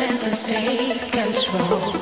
intense. Take control.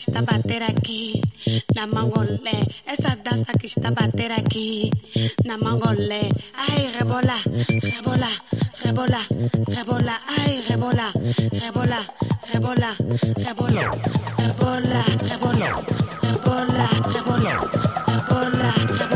está bater aquí, na mangole, esa danza que está bater aquí, na mangole, ay rebola, rebola, rebola, rebola, ay rebola, rebola, rebola, rebola, rebola, rebola, rebola, rebola, rebola, rebola.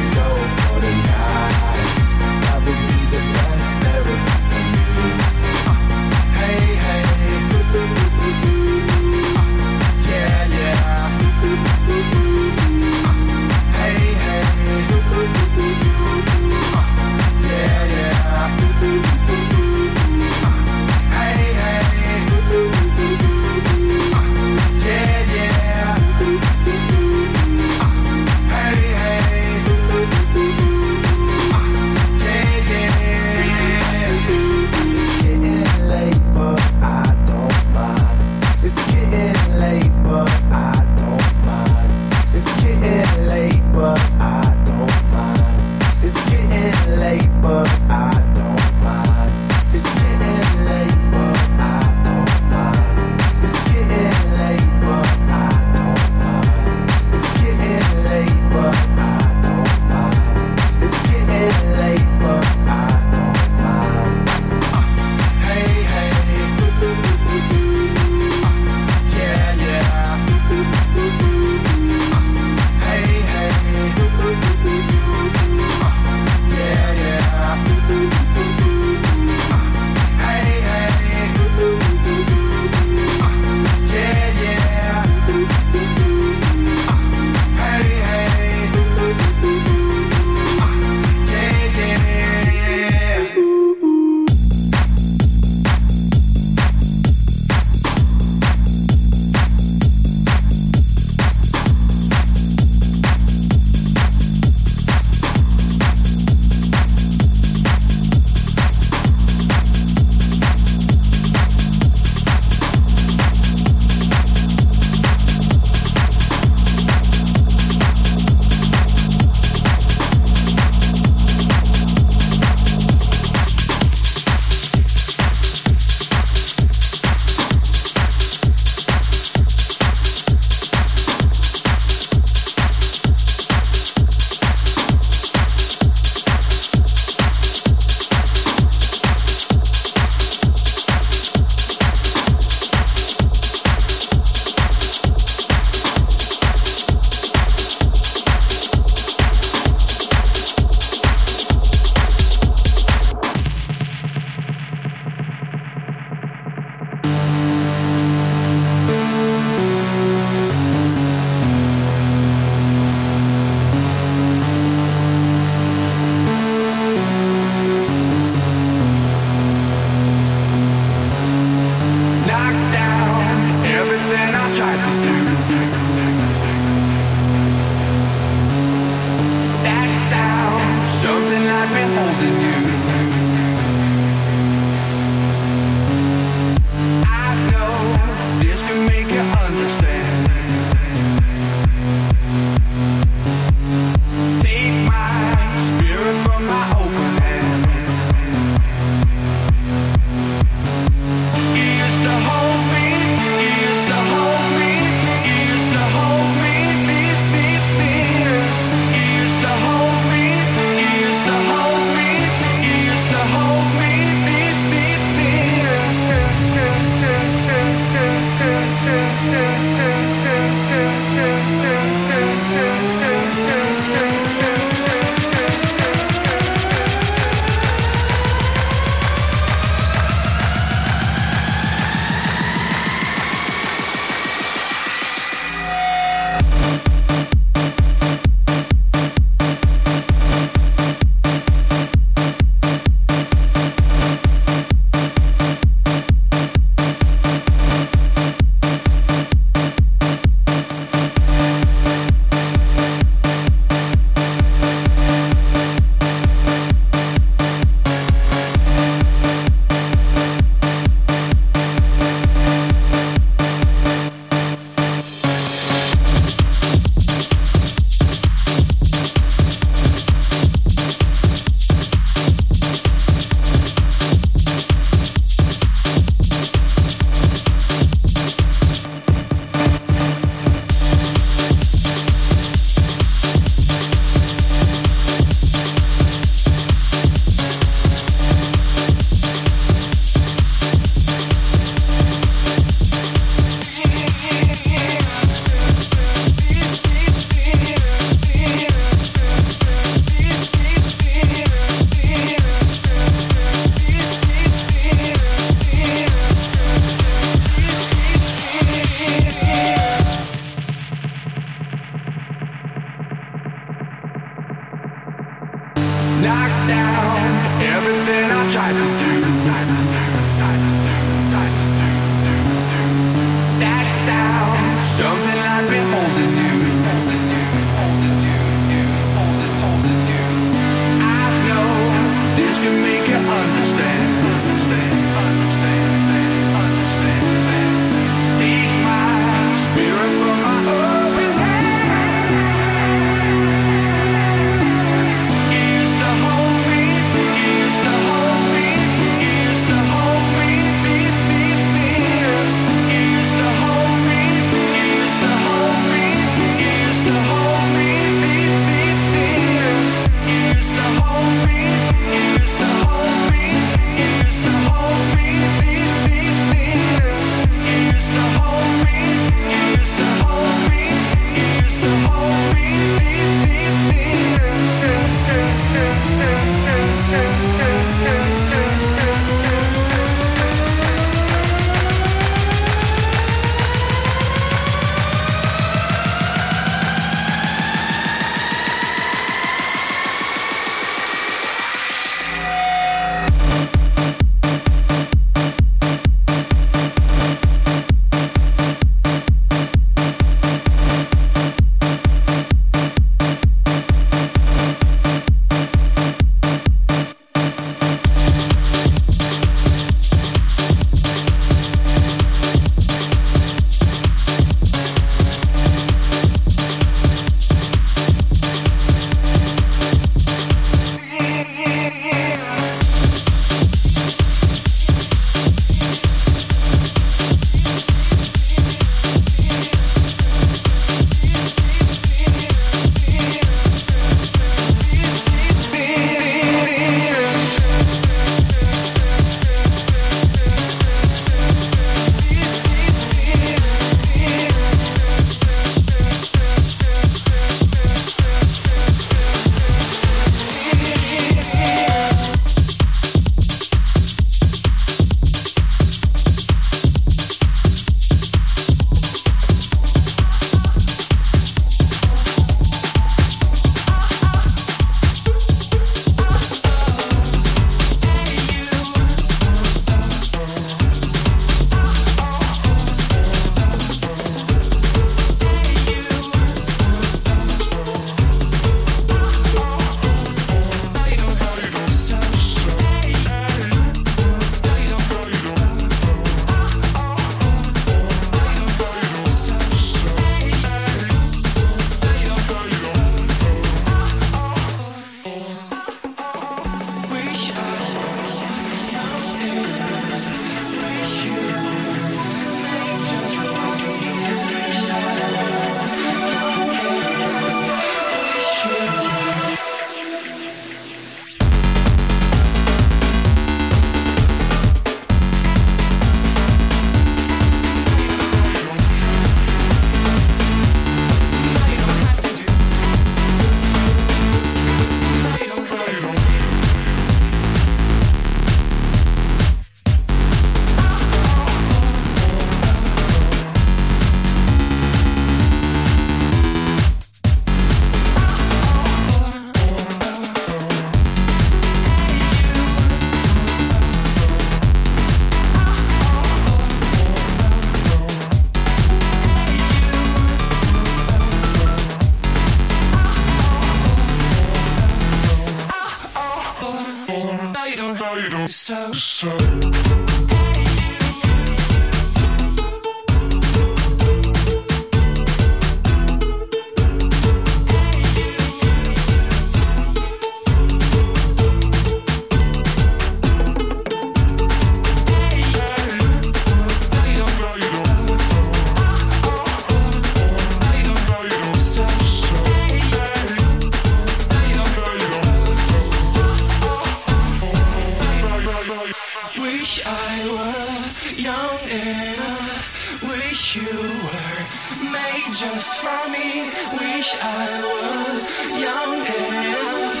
Wish I were young enough. Wish you were made just for me. Wish I were young enough.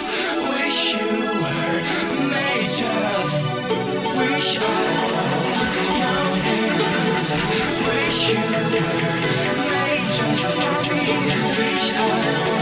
Wish you were made just. Wish I were young enough. Wish you were made just for me. Wish I.